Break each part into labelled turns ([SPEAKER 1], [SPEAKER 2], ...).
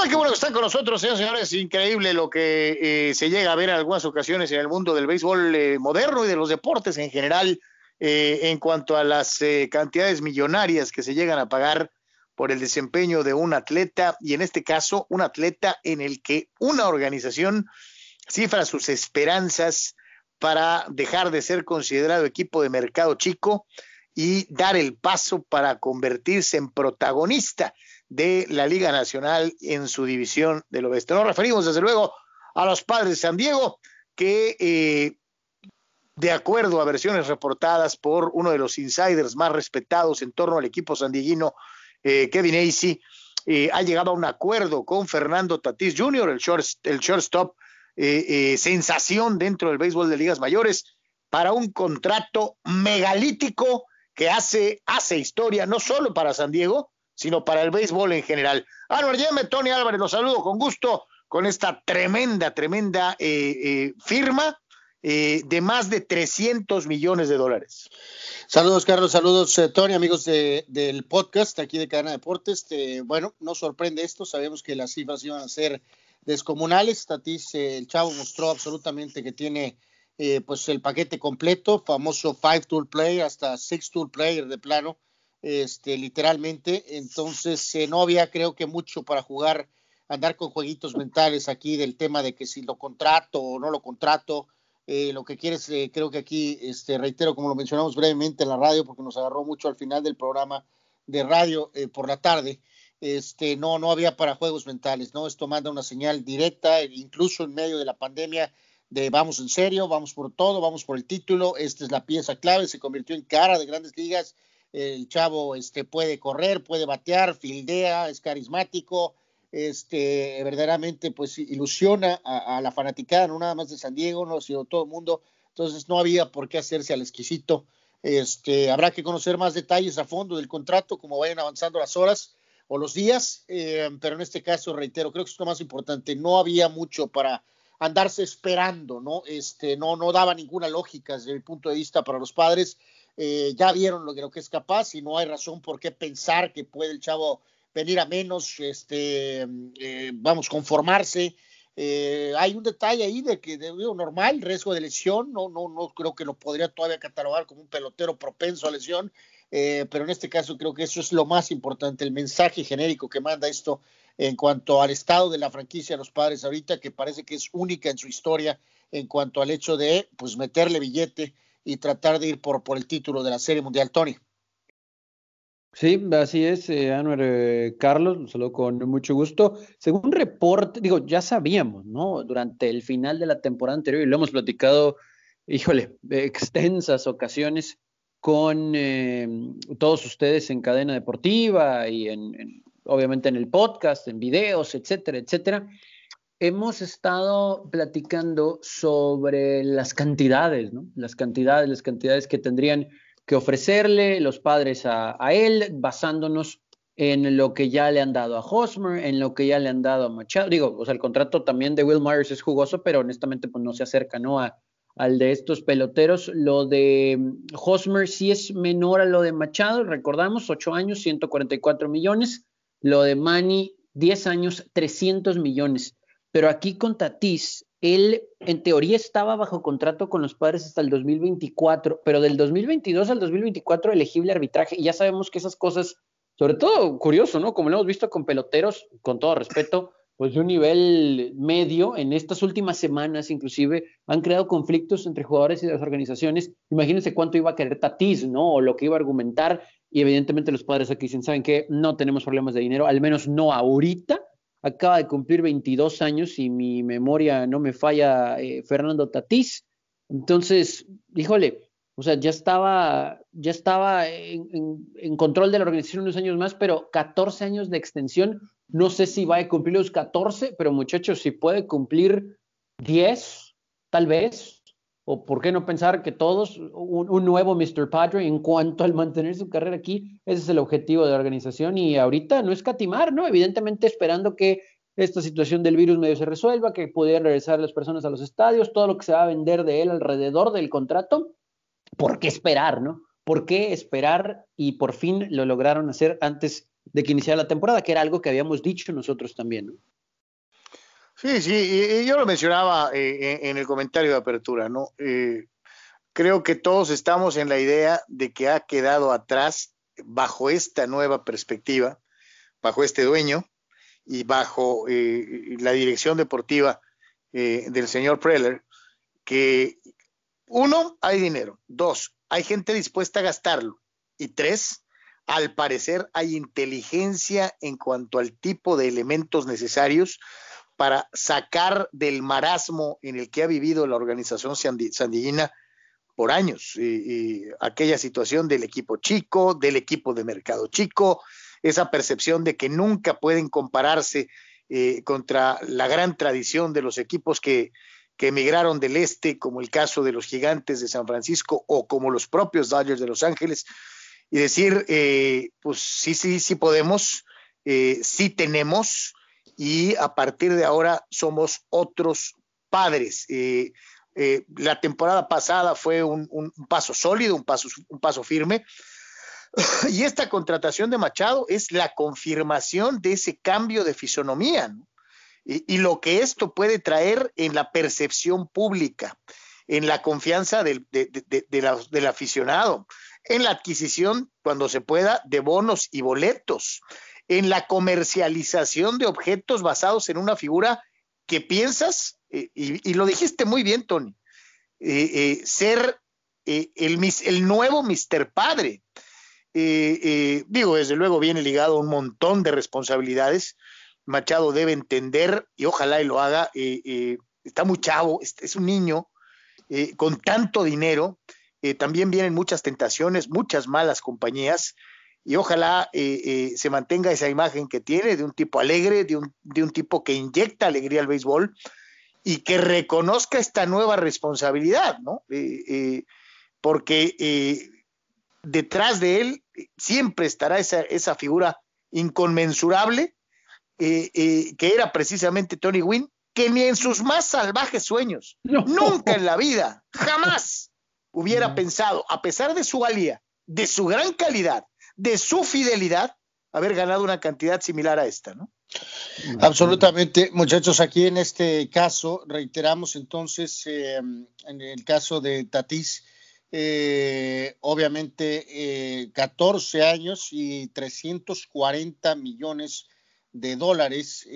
[SPEAKER 1] Hola, qué bueno que están con nosotros, señores señores. Increíble lo que eh, se llega a ver en algunas ocasiones en el mundo del béisbol eh, moderno y de los deportes en general eh, en cuanto a las cantidades millonarias que se llegan a pagar por el desempeño de un atleta y en este caso un atleta en el que una organización cifra sus esperanzas para dejar de ser considerado equipo de mercado chico y dar el paso para convertirse en protagonista de la Liga Nacional en su división del oeste. Nos referimos desde luego a los padres de San Diego, que eh, de acuerdo a versiones reportadas por uno de los insiders más respetados en torno al equipo sandieguino, eh, Kevin Acey, eh, ha llegado a un acuerdo con Fernando Tatís Jr., el, short, el shortstop sensación dentro del béisbol de ligas mayores, para un contrato megalítico que hace, hace historia no solo para San Diego, sino para el béisbol en general. Álvaro Yeme, Tony Álvarez, los saludo con gusto con esta tremenda, tremenda eh, eh, firma eh, de más de 300 millones de dólares.
[SPEAKER 2] Saludos, Carlos, saludos, Tony, amigos del podcast aquí de Cadena Deportes. bueno, no sorprende esto, sabemos que las cifras iban a ser descomunales. Tatis, el chavo mostró absolutamente que tiene pues el paquete completo, famoso five tool player hasta six tool player de plano este, literalmente. Entonces, eh, no había, creo que, mucho para jugar, andar con jueguitos mentales aquí del tema de que si lo contrato o no lo contrato. Eh, lo que quieres, eh, creo que aquí, este, reitero, como lo mencionamos brevemente en la radio, porque nos agarró mucho al final del programa de radio por la tarde, este, no, no había para juegos mentales, ¿no? Esto manda una señal directa, incluso en medio de la pandemia, de vamos en serio, vamos por todo, vamos por el título, esta es la pieza clave, se convirtió en cara de grandes ligas el chavo este, puede correr, puede batear, fildea, es carismático, este, verdaderamente pues ilusiona a, la fanaticada, no nada más de San Diego, no, sino todo el mundo, entonces no había por qué hacerse al exquisito. Este, habrá que conocer más detalles a fondo del contrato, como vayan avanzando las horas o los días, eh, pero en este caso, reitero, creo que es lo más importante, no había mucho para andarse esperando, ¿no? Este, no, no daba ninguna lógica desde mi punto de vista para los padres eh, ya vieron lo, que es capaz y no hay razón por qué pensar que puede el chavo venir a menos, este, eh, vamos, conformarse. Eh, hay un detalle ahí de que de, normal, riesgo de lesión, no, no, no creo que lo podría todavía catalogar como un pelotero propenso a lesión, pero en este caso creo que eso es lo más importante, el mensaje genérico que manda esto en cuanto al estado de la franquicia de los padres ahorita, que parece que es única en su historia en cuanto al hecho de pues meterle billete y tratar de ir por, por el título de la Serie Mundial, Tony.
[SPEAKER 3] Sí, así es, eh, eh Carlos, un saludo con mucho gusto. Según reporte, digo, ya sabíamos, ¿no? Durante el final de la temporada anterior, y lo hemos platicado, híjole, extensas ocasiones con eh, todos ustedes en cadena deportiva y en, obviamente en el podcast, en videos, etcétera, etcétera hemos estado platicando sobre las cantidades, ¿no? Las cantidades, las cantidades que tendrían que ofrecerle los padres a, él, basándonos en lo que ya le han dado a Hosmer, en lo que ya le han dado a Machado. Digo, o sea, el contrato también de Will Myers es jugoso, pero honestamente pues no se acerca, ¿no? A, al de estos peloteros. Lo de Hosmer sí es menor a lo de Machado, recordamos, 8 años, 144 millones. Lo de Manny, 10 años, 300 millones. Pero aquí con Tatis, él en teoría estaba bajo contrato con los padres hasta el 2024, pero del 2022 al 2024 elegible arbitraje. Y ya sabemos que esas cosas, sobre todo curioso, ¿no? Como lo hemos visto con peloteros, con todo respeto, pues de un nivel medio, en estas últimas semanas inclusive, han creado conflictos entre jugadores y las organizaciones. Imagínense cuánto iba a querer Tatis, ¿no? O lo que iba a argumentar. Y evidentemente los padres aquí dicen, ¿saben qué? No tenemos problemas de dinero, al menos no ahorita acaba de cumplir 22 años y mi memoria no me falla, eh, Fernando Tatís. Entonces, híjole, o sea, ya estaba, ya estaba en, control de la organización unos años más, pero 14 años de extensión, no sé si va a cumplir los 14, pero muchachos, si puede cumplir 10, tal vez, o por qué no pensar que todos, un, nuevo Mr. Padre en cuanto al mantener su carrera aquí, ese es el objetivo de la organización y ahorita no es catimar, ¿no? Evidentemente esperando que esta situación del virus medio se resuelva, que pudieran regresar las personas a los estadios, todo lo que se va a vender de él alrededor del contrato, ¿por qué esperar, no? ¿Por qué esperar? Y por fin lo lograron hacer antes de que iniciara la temporada, que era algo que habíamos dicho nosotros también, ¿no?
[SPEAKER 1] Sí, sí, y, yo lo mencionaba eh, en, el comentario de apertura, ¿no? Eh, creo que todos estamos en la idea de que ha quedado atrás bajo esta nueva perspectiva, bajo este dueño y bajo eh, la dirección deportiva del señor Preller, que uno, hay dinero, dos, hay gente dispuesta a gastarlo y tres, al parecer hay inteligencia en cuanto al tipo de elementos necesarios para sacar del marasmo en el que ha vivido la organización sandillina por años. aquella situación del equipo chico, del equipo de mercado chico, esa percepción de que nunca pueden compararse eh, contra la gran tradición de los equipos que, que emigraron del este, como el caso de los gigantes de San Francisco o como los propios Dodgers de Los Ángeles, y decir, eh, pues sí, sí, sí podemos, eh, sí tenemos, y a partir de ahora somos otros padres. Eh, la temporada pasada fue un, paso sólido, un paso, firme, y esta contratación de Machado es la confirmación de ese cambio de fisonomía y, lo que esto puede traer en la percepción pública, en la confianza del aficionado en la adquisición, cuando se pueda, de bonos y boletos, en la comercialización de objetos basados en una figura que piensas, eh, y, lo dijiste muy bien, Tony, eh, eh, ser el, nuevo Mr. Padre. digo, desde luego viene ligado a un montón de responsabilidades. Machado debe entender, y ojalá y lo haga, está muy chavo, es un niño con tanto dinero, también vienen muchas tentaciones, muchas malas compañías, y ojalá eh, eh, se mantenga esa imagen que tiene de un tipo alegre, de un, de un tipo que inyecta alegría al béisbol y que reconozca esta nueva responsabilidad, ¿no? porque detrás de él siempre estará esa, esa figura inconmensurable que era precisamente Tony Wynn, que ni en sus más salvajes sueños, nunca en la vida, jamás hubiera pensado, a pesar de su valía, de su gran calidad, de su fidelidad, haber ganado una cantidad similar a esta, ¿no?
[SPEAKER 2] Absolutamente, muchachos, aquí en este caso, reiteramos entonces, eh, en el caso de Tatís, eh, obviamente 14 eh, años y 340 millones de dólares.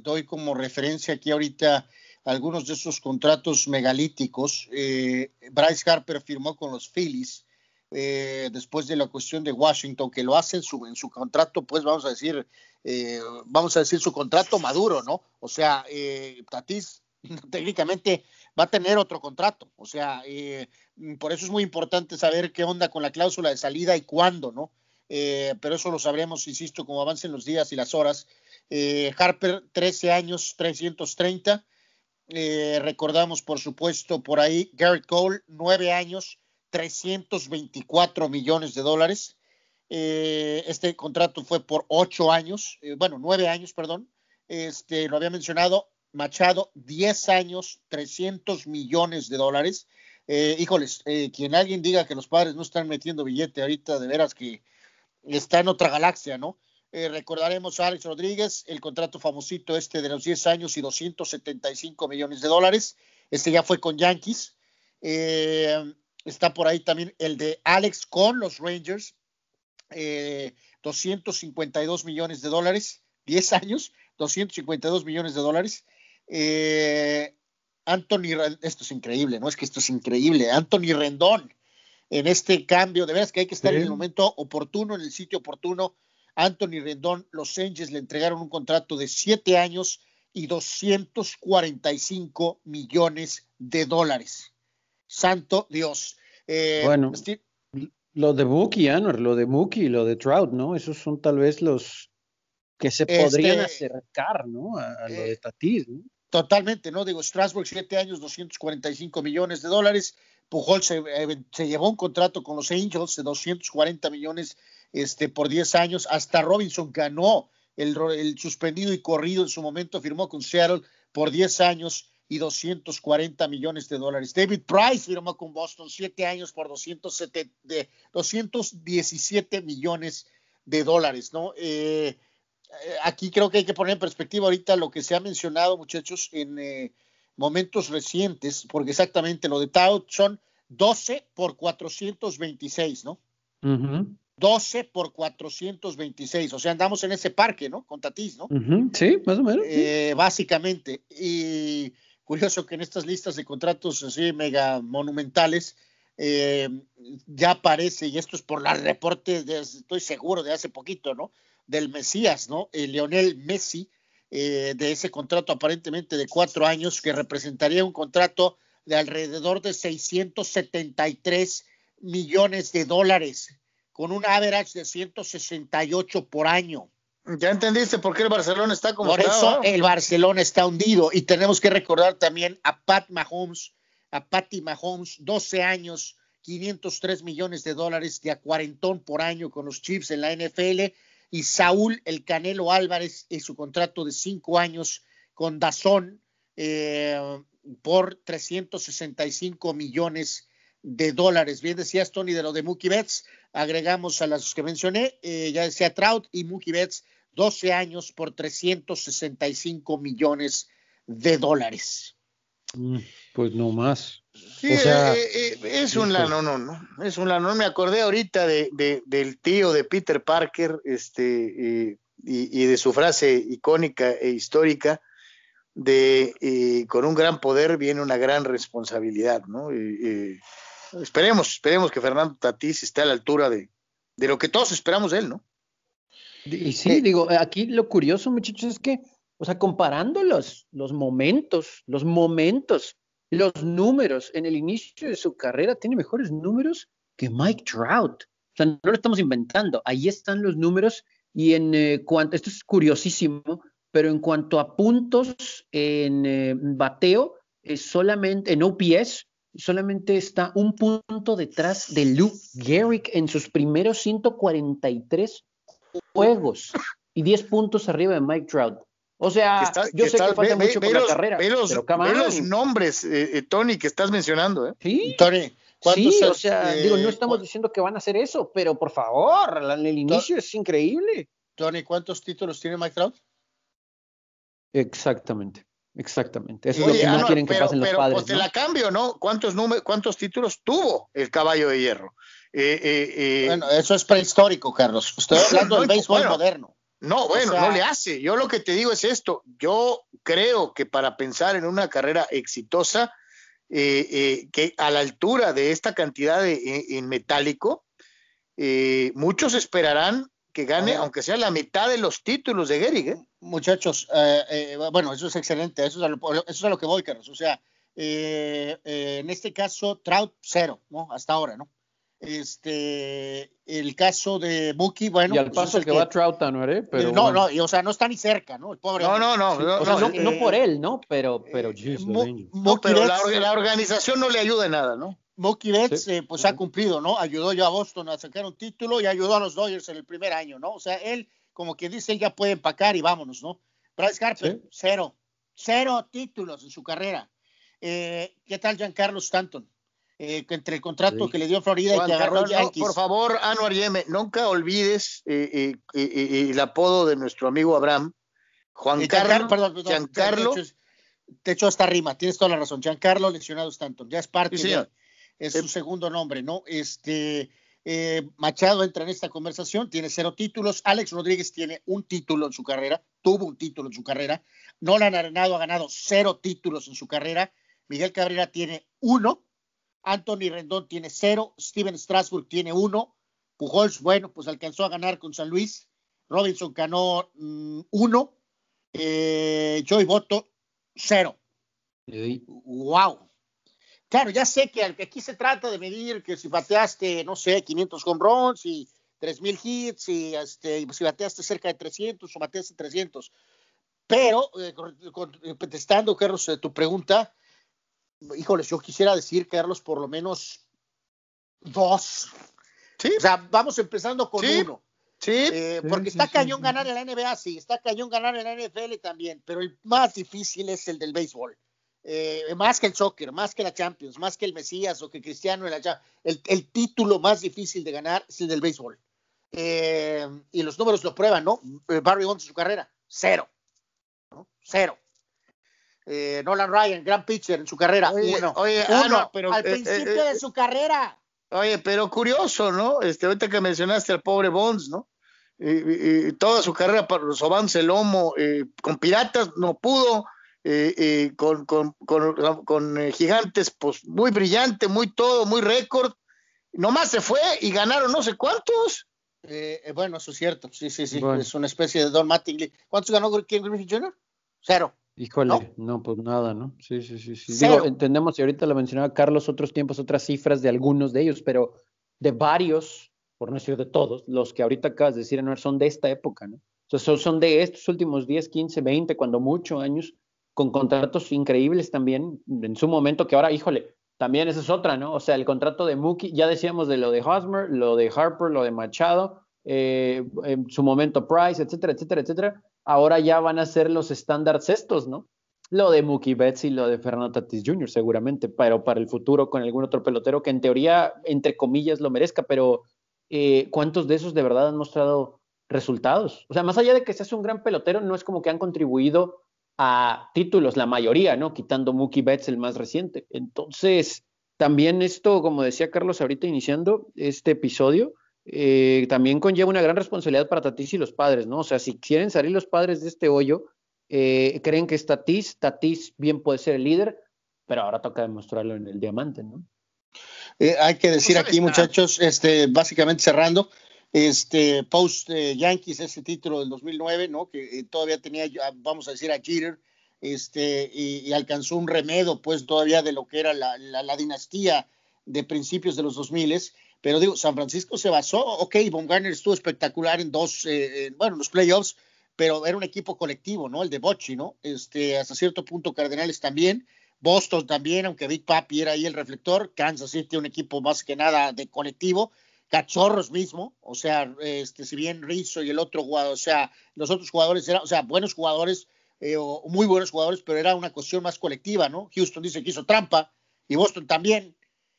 [SPEAKER 2] doy como referencia aquí ahorita algunos de esos contratos megalíticos. Eh, Bryce Harper firmó con los Phillies eh, después de la cuestión de Washington, que lo hace en su, en su contrato, pues vamos a decir, eh, vamos a decir su contrato maduro, ¿no? O sea, Tatis técnicamente va a tener otro contrato, o sea, por eso es muy importante saber qué onda con la cláusula de salida y cuándo, ¿no? pero eso lo sabremos, insisto, como avancen los días y las horas. Harper, 13 años, 330. Eh, recordamos, por supuesto, por ahí Garrett Cole, nueve años, 324 millones de dólares. Eh, este contrato fue por ocho años, eh, bueno, nueve años, perdón. Este, lo había mencionado, Machado, diez años, 300 millones de dólares. híjoles, quien alguien diga que los padres no están metiendo billete ahorita, de veras que está en otra galaxia, ¿no? Eh, recordaremos a Alex Rodríguez, el contrato famosito este de los 10 años y 275 millones de dólares. Este ya fue con Yankees. Eh, está por ahí también el de Alex con los Rangers, 252 eh, millones de dólares, 10 años, 252 millones de dólares. Anthony, esto es increíble, ¿no? Es que esto es increíble. Anthony Rendón, en este cambio, de veras que hay que estar en el momento oportuno, en el sitio oportuno Anthony Rendón, los Angels le entregaron un contrato de siete años y 245 millones de dólares. Santo Dios.
[SPEAKER 3] Eh, bueno, lo de Mookie, Anwar, lo de Mookie y lo de Trout, ¿no? Esos son tal vez los que se podrían este, acercar, ¿no? A, lo de eh, Tatis, ¿no?
[SPEAKER 2] Totalmente, ¿no? Digo, Strasbourg, siete años, 245 millones de dólares. Pujol se, eh, se, llevó un contrato con los Angels de 240 millones este, por 10 años. Hasta Robinson ganó el, el, suspendido y corrido en su momento, firmó con Seattle por 10 años y 240 millones de dólares. David Price firmó con Boston 7 años por 207, de 217 millones de dólares, ¿no? Eh, eh, aquí creo que hay que poner en perspectiva ahorita lo que se ha mencionado, muchachos, en eh, momentos recientes, porque exactamente lo de Tao son 12 por 426, ¿no? 12 por 426, o sea, andamos en ese parque, ¿no? Con Tatís, ¿no?
[SPEAKER 3] Sí, más o menos.
[SPEAKER 2] Eh, básicamente. Y curioso que en estas listas de contratos así mega monumentales eh, ya aparece, y esto es por la reporte, de, estoy seguro, de hace poquito, ¿no? Del Mesías, ¿no? El Lionel Messi, eh, de ese contrato aparentemente de cuatro años, que representaría un contrato de alrededor de 673 millones de dólares, con un average de 168 por año.
[SPEAKER 1] Ya entendiste por qué el Barcelona está como
[SPEAKER 2] Por eso el Barcelona está hundido. Y tenemos que recordar también a Pat Mahomes, a Patty Mahomes, 12 años, 503 millones de dólares de a cuarentón por año con los Chiefs en la NFL y Saúl El Canelo Álvarez en su contrato de cinco años con Dazón eh, por 365 millones de dólares. Bien decías, Tony, de lo de Mookie Betts, agregamos a las que mencioné, eh, ya decía Trout y Mookie Betts, 12 años por 365 millones de dólares.
[SPEAKER 3] Mm, pues no más.
[SPEAKER 1] Sí, o sea, eh, eh, es un lano, no, no, es un lano. Me acordé ahorita de, de, del tío de Peter Parker, este, y, y, de su frase icónica e histórica de con un gran poder viene una gran responsabilidad, ¿no? Esperemos, esperemos que Fernando Tatís esté a la altura de, de lo que todos esperamos de él, ¿no?
[SPEAKER 3] Y sí, digo, aquí lo curioso, muchachos, es que, o sea, comparando los, los momentos, los momentos, los números en el inicio de su carrera, tiene mejores números que Mike Trout. O sea, no lo estamos inventando. Ahí están los números y en eh, cuanto, esto es curiosísimo, pero en cuanto a puntos en eh, bateo, es solamente en OPS, solamente está un punto detrás de Luke Gehrig en sus primeros 143 juegos y 10 puntos arriba de Mike Trout. O sea, yo sé que falta mucho por la carrera,
[SPEAKER 1] ve los, pero los nombres, eh, eh, Tony, que estás mencionando, ¿eh?
[SPEAKER 3] Sí, Tony, sí, o sea, digo, no estamos diciendo que van a hacer eso, pero por favor, en el inicio es increíble.
[SPEAKER 2] Tony, ¿cuántos títulos tiene Mike Trout?
[SPEAKER 3] Exactamente. Exactamente. Eso es lo que no, quieren que pasen los padres. Pues
[SPEAKER 1] te la cambio, ¿no? ¿Cuántos, ¿Cuántos títulos tuvo el caballo de hierro?
[SPEAKER 2] Eh, eh, eh, bueno, eso es prehistórico, Carlos. Estoy hablando del béisbol moderno.
[SPEAKER 1] No, bueno, no le hace. Yo lo que te digo es esto. Yo creo que para pensar en una carrera exitosa, que a la altura de esta cantidad de, en metálico, muchos esperarán que gane, aunque sea la mitad de los títulos de Gehrig. ¿eh?
[SPEAKER 2] Muchachos, eh, eh, bueno, eso es excelente, eso es a lo, eso es a lo que voy, Carlos. O sea, en este caso, Trout cero, ¿no? Hasta ahora, ¿no? Este, el caso de Mookie, bueno.
[SPEAKER 3] Y al pues, paso que, va Trout, ¿no? Pero
[SPEAKER 2] no, no, o sea, no está ni cerca, ¿no? El
[SPEAKER 1] pobre. No, no, no.
[SPEAKER 3] o sea, no, por él, ¿no? Pero, pero,
[SPEAKER 1] no, pero la, la, organización no le ayuda en nada, ¿no?
[SPEAKER 2] Mookie Betts, eh, pues ha cumplido, ¿no? Ayudó ya a Boston a sacar un título y ayudó a los Dodgers en el primer año, ¿no? O sea, él, como quien dice, él ya puede empacar y vámonos, ¿no? Bryce Harper, cero, cero títulos en su carrera. Eh, ¿Qué tal Giancarlo Stanton? Eh, entre el contrato que le dio Florida y que agarró Yankees.
[SPEAKER 1] por favor, Anuar Yeme, nunca olvides el apodo de nuestro amigo Abraham, Juan Carlos. Perdón, perdón, Giancarlo.
[SPEAKER 2] Te echo esta rima, tienes toda la razón. Giancarlo lesionado Stanton, ya es parte de es su segundo nombre, ¿no? Este, eh, Machado entra en esta conversación, tiene cero títulos. Alex Rodríguez tiene un título en su carrera, tuvo un título en su carrera. Nolan Arenado ha ganado cero títulos en su carrera. Miguel Cabrera tiene uno. Anthony Rendón tiene cero. Steven Strasburg tiene uno. Pujols, bueno, pues alcanzó a ganar con San Luis. Robinson ganó mm, uno. Eh, Joey Boto, cero. ¡Wow! Claro, ya sé que aquí se trata de medir que si bateaste, no sé, 500 home runs y 3000 hits y este, si bateaste cerca de 300 o bateaste 300. Pero, eh, contestando, Carlos, eh, tu pregunta, híjoles, yo quisiera decir, Carlos, por lo menos dos. Sí. O sea, vamos empezando con uno.
[SPEAKER 1] Sí.
[SPEAKER 2] Eh, porque está cañón ganar en la NBA, sí, está cañón ganar en la NFL también, pero el más difícil es el del béisbol. Eh, más que el soccer, más que la Champions, más que el Mesías o que Cristiano en la el, el título más difícil de ganar es el del béisbol. eh, y los números lo prueban, ¿no? Eh, Barry Bonds en su carrera, cero, ¿no? Cero. Eh, Nolan Ryan, gran pitcher en su carrera,
[SPEAKER 1] Oye,
[SPEAKER 2] uno.
[SPEAKER 1] oye, ah,
[SPEAKER 2] Uno,
[SPEAKER 1] no, pero,
[SPEAKER 2] al principio
[SPEAKER 1] eh,
[SPEAKER 2] de su carrera.
[SPEAKER 1] Oye, pero curioso, ¿no? Este, ahorita que mencionaste al pobre Bonds, ¿no? Y, y- toda su carrera para sobándose el lomo, eh, con Piratas no pudo, eh, eh, con, con, con, con, eh, Gigantes, pues muy brillante, muy todo, muy récord. Nomás se fue y ganaron no sé cuántos.
[SPEAKER 2] Eh, eh, bueno, eso es cierto, sí, sí, sí,
[SPEAKER 3] Bueno.
[SPEAKER 2] es una especie de Don Mattingly. ¿Cuántos ganó Ken Griffey Jr.? Cero.
[SPEAKER 3] Híjole,
[SPEAKER 2] ¿No?
[SPEAKER 3] ¿No? pues nada, ¿no? Sí, sí, sí, sí.
[SPEAKER 2] Cero.
[SPEAKER 3] Digo, entendemos, y ahorita lo mencionaba Carlos, otros tiempos, otras cifras de algunos de ellos, pero de varios, por no decir de todos, los que ahorita acabas de decir, Anuar, son de esta época, ¿no? Entonces son, son de estos últimos 10, 15, 20, cuando mucho años, con contratos increíbles también, en su momento, que ahora, híjole, también esa es otra, ¿no? O sea, el contrato de Mookie, ya decíamos de lo de Hosmer, lo de Harper, lo de Machado, eh, en su momento Price, etcétera, etcétera, etcétera. Ahora ya van a ser los estándares estos, ¿no? Lo de Mookie Betts y lo de Fernando Tatis Jr. seguramente, pero para el futuro con algún otro pelotero que en teoría, entre comillas, lo merezca, pero eh, ¿cuántos de esos de verdad han mostrado resultados? O sea, más allá de que seas un gran pelotero, no es como que han contribuido a títulos, la mayoría, ¿no? Quitando Mookie Betts, el más reciente. Entonces, también esto, como decía Carlos ahorita iniciando este episodio, eh, también conlleva una gran responsabilidad para Tatis y los padres, ¿no? O sea, si quieren salir los padres de este hoyo, eh, creen que es Tatis, Tatis bien puede ser el líder, pero ahora toca demostrarlo en el diamante, ¿no?
[SPEAKER 2] Eh, hay que decir
[SPEAKER 1] Pues
[SPEAKER 2] aquí, muchachos, este, básicamente cerrando, este, post eh, Yankees, ese título del 2009, ¿no? Que eh, todavía tenía, vamos a decir, a Jeter, este, y, y alcanzó un remedo, pues, todavía de lo que era la, la, la dinastía de principios de los 2000 pero digo, San Francisco se basó, ok, Von Garner estuvo espectacular en dos, eh, en, bueno, en los playoffs, pero era un equipo colectivo, ¿no? El de Bochy, ¿no? Este, hasta cierto punto Cardenales también, Boston también, aunque Big Papi era ahí el reflector, Kansas City un equipo más que nada de colectivo, Cachorros mismo, o sea, este, si bien Rizzo y el otro jugador, o sea, los otros jugadores eran, o sea, buenos jugadores, eh, o muy buenos jugadores, pero era una cuestión más colectiva, ¿no? Houston dice que hizo trampa y Boston también.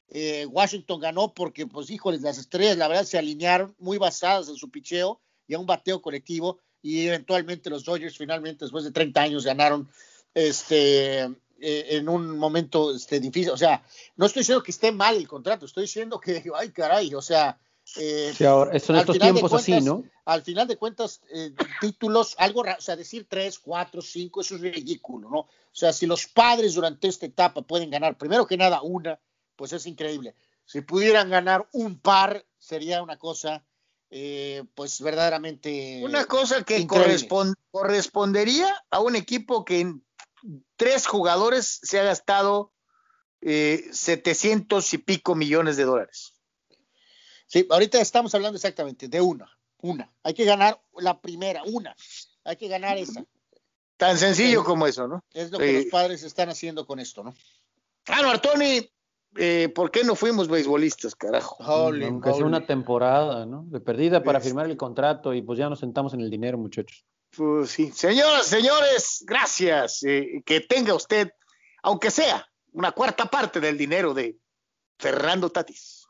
[SPEAKER 2] Eh, Washington ganó porque, pues, híjoles, las estrellas, la verdad, se alinearon muy basadas en su picheo y a un bateo colectivo y eventualmente los Dodgers finalmente, después de 30 años, ganaron este, eh, en un momento este, difícil. O sea, no estoy diciendo que esté mal el contrato, estoy diciendo que, ay, caray, o sea... Eh,
[SPEAKER 3] Sí, ahora, son
[SPEAKER 2] al
[SPEAKER 3] estos
[SPEAKER 2] final de
[SPEAKER 3] tiempos así,
[SPEAKER 2] cuentas,
[SPEAKER 3] ¿no?
[SPEAKER 2] al final de cuentas, eh, títulos, algo, o sea, decir tres, cuatro, cinco, eso es ridículo, ¿no? O sea, si los padres durante esta etapa pueden ganar, primero que nada, una, pues es increíble. Si pudieran ganar un par, sería una cosa, eh, pues verdaderamente.
[SPEAKER 1] Una cosa que
[SPEAKER 2] Increíble.
[SPEAKER 1] correspon- correspondería a un equipo que en tres jugadores se ha gastado eh, 700 y pico millones de dólares.
[SPEAKER 2] Sí, ahorita estamos hablando exactamente de una, una. Hay que ganar la primera, una. Hay que ganar esa.
[SPEAKER 1] Tan sencillo
[SPEAKER 2] Sí.
[SPEAKER 1] como eso, ¿no?
[SPEAKER 2] Es lo que
[SPEAKER 1] Sí.
[SPEAKER 2] los padres están haciendo con esto, ¿no?
[SPEAKER 1] Ah, no, Artoni, eh, ¿por qué no fuimos beisbolistas, carajo?
[SPEAKER 2] Holy,
[SPEAKER 3] Aunque sea una temporada, ¿no? De perdida para
[SPEAKER 2] Este.
[SPEAKER 3] firmar el contrato y pues ya nos sentamos en el dinero, muchachos.
[SPEAKER 1] Pues sí. Señoras, señores, gracias. Eh, que tenga usted, aunque sea una cuarta parte del dinero de Fernando Tatis.